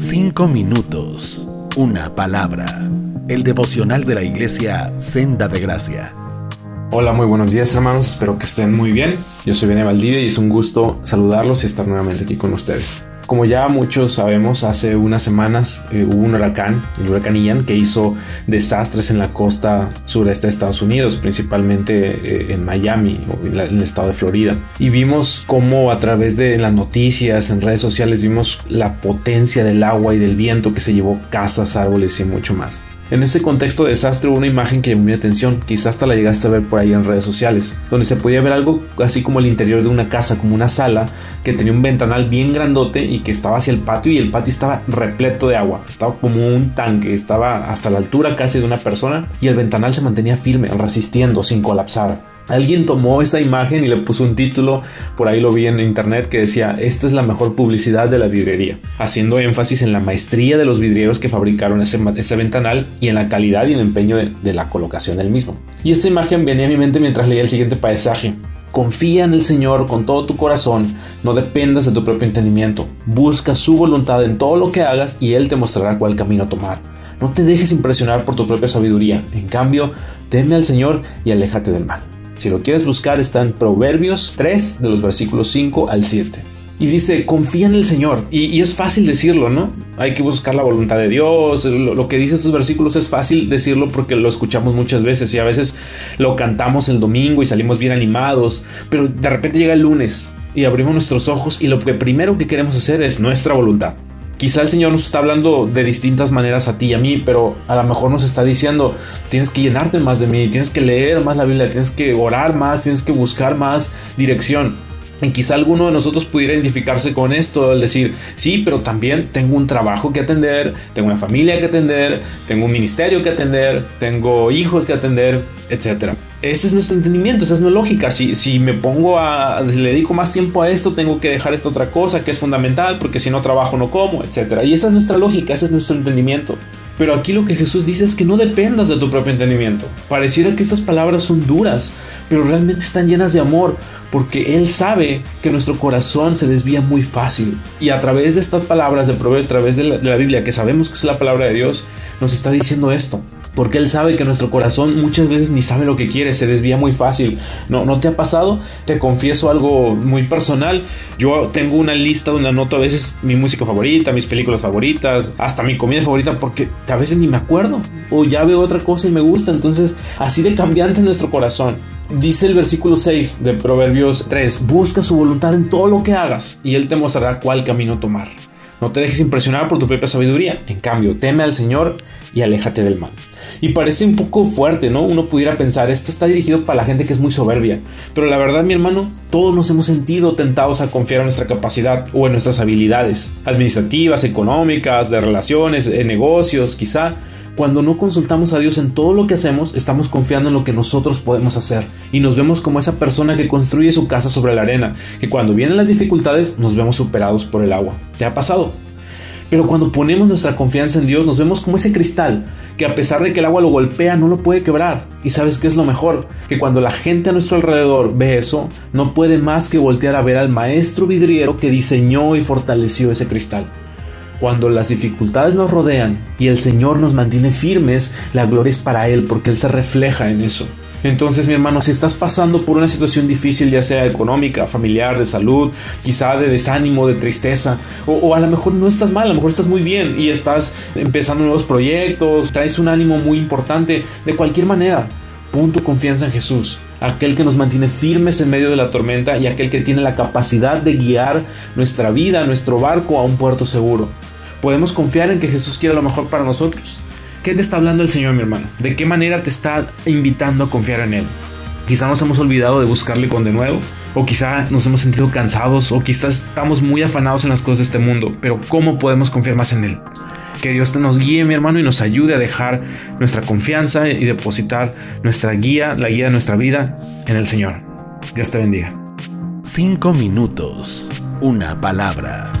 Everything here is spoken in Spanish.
Cinco minutos, una palabra. El devocional de la iglesia Senda de Gracia. Hola, muy buenos días hermanos, espero que estén muy bien. Yo soy Bene Valdivia y es un gusto saludarlos y estar nuevamente aquí con ustedes. Como ya muchos sabemos, hace unas semanas eh, hubo un huracán, el huracán Ian, que hizo desastres en la costa sureste de Estados Unidos, principalmente eh, en Miami en, el estado de Florida. Y vimos cómo a través de las noticias, en redes sociales, vimos la potencia del agua y del viento que se llevó casas, árboles y mucho más. En ese contexto de desastre hubo una imagen que llamó mi atención, quizás hasta la llegaste a ver por ahí en redes sociales, donde se podía ver algo así como el interior de una casa, como una sala que tenía un ventanal bien grandote y que estaba hacia el patio y el patio estaba repleto de agua, estaba como un tanque, estaba hasta la altura casi de una persona y el ventanal se mantenía firme, resistiendo sin colapsar. Alguien tomó esa imagen y le puso un título, por ahí lo vi en internet, que decía, esta es la mejor publicidad de la vidriería, haciendo énfasis en la maestría de los vidrieros que fabricaron ese, ventanal y en la calidad y el empeño de, la colocación del mismo. Y esta imagen venía a mi mente mientras leía el siguiente paisaje. Confía en el Señor con todo tu corazón, no dependas de tu propio entendimiento, busca su voluntad en todo lo que hagas y Él te mostrará cuál camino tomar. No te dejes impresionar por tu propia sabiduría, en cambio, teme al Señor y aléjate del mal. Si lo quieres buscar está en Proverbios 3 de los versículos 5 al 7. Y dice, confía en el Señor. Y, es fácil decirlo, ¿no? Hay que buscar la voluntad de Dios. Lo, que dice estos versículos es fácil decirlo porque lo escuchamos muchas veces y a veces lo cantamos el domingo y salimos bien animados. Pero de repente llega el lunes y abrimos nuestros ojos y lo que primero que queremos hacer es nuestra voluntad. Quizá el Señor nos está hablando de distintas maneras a ti y a mí, pero a lo mejor nos está diciendo, tienes que llenarte más de mí, tienes que leer más la Biblia, tienes que orar más, tienes que buscar más dirección. Y quizá alguno de nosotros pudiera identificarse con esto, al decir, sí, pero también tengo un trabajo que atender, tengo una familia que atender, tengo un ministerio que atender, tengo hijos que atender, etc. Ese es nuestro entendimiento, esa es nuestra lógica. Si, si me pongo a, si le dedico más tiempo a esto, tengo que dejar esta otra cosa que es fundamental, porque si no trabajo no como, etc. Y esa es nuestra lógica, ese es nuestro entendimiento. Pero aquí lo que Jesús dice es que no dependas de tu propio entendimiento. Pareciera que estas palabras son duras, pero realmente están llenas de amor, porque Él sabe que nuestro corazón se desvía muy fácil. Y a través de estas palabras del proverbio, a través de de la Biblia, que sabemos que es la palabra de Dios, nos está diciendo esto porque Él sabe que nuestro corazón muchas veces ni sabe lo que quiere, se desvía muy fácil. ¿No, ¿No te ha pasado? Te confieso algo muy personal. Yo tengo una lista donde anoto a veces mi música favorita, mis películas favoritas, hasta mi comida favorita, porque a veces ni me acuerdo. O ya veo otra cosa y me gusta. Entonces, así de cambiante nuestro corazón. Dice el versículo 6 de Proverbios 3, busca su voluntad en todo lo que hagas y Él te mostrará cuál camino tomar. No te dejes impresionar por tu propia sabiduría, en cambio, teme al Señor y aléjate del mal. Y parece un poco fuerte, ¿no? Uno pudiera pensar, esto está dirigido para la gente que es muy soberbia. Pero la verdad, mi hermano, todos nos hemos sentido tentados a confiar en nuestra capacidad o en nuestras habilidades administrativas, económicas, de relaciones, de negocios, quizá. Cuando no consultamos a Dios en todo lo que hacemos, estamos confiando en lo que nosotros podemos hacer y nos vemos como esa persona que construye su casa sobre la arena, que cuando vienen las dificultades nos vemos superados por el agua. ¿Te ha pasado? Pero cuando ponemos nuestra confianza en Dios, nos vemos como ese cristal que a pesar de que el agua lo golpea, no lo puede quebrar. Y sabes qué es lo mejor? Que cuando la gente a nuestro alrededor ve eso, no puede más que voltear a ver al maestro vidriero que diseñó y fortaleció ese cristal. Cuando las dificultades nos rodean y el Señor nos mantiene firmes, la gloria es para Él porque Él se refleja en eso. Entonces, mi hermano, si estás pasando por una situación difícil, ya sea económica, familiar, de salud, quizá de desánimo, de tristeza, o, a lo mejor no estás mal, a lo mejor estás muy bien y estás empezando nuevos proyectos, traes un ánimo muy importante, de cualquier manera, pon tu confianza en Jesús aquel que nos mantiene firmes en medio de la tormenta y aquel que tiene la capacidad de guiar nuestra vida, nuestro barco a un puerto seguro. Podemos confiar en que Jesús quiere lo mejor para nosotros. ¿Qué te está hablando el Señor, mi hermano? ¿De qué manera te está invitando a confiar en Él? Quizá nos hemos olvidado de buscarle con de nuevo, o quizá nos hemos sentido cansados, o quizás estamos muy afanados en las cosas de este mundo, pero ¿cómo podemos confiar más en Él? Que Dios nos guíe, mi hermano, y nos ayude a dejar nuestra confianza y depositar nuestra guía, la guía de nuestra vida, en el Señor. Dios te bendiga. Cinco minutos, una palabra.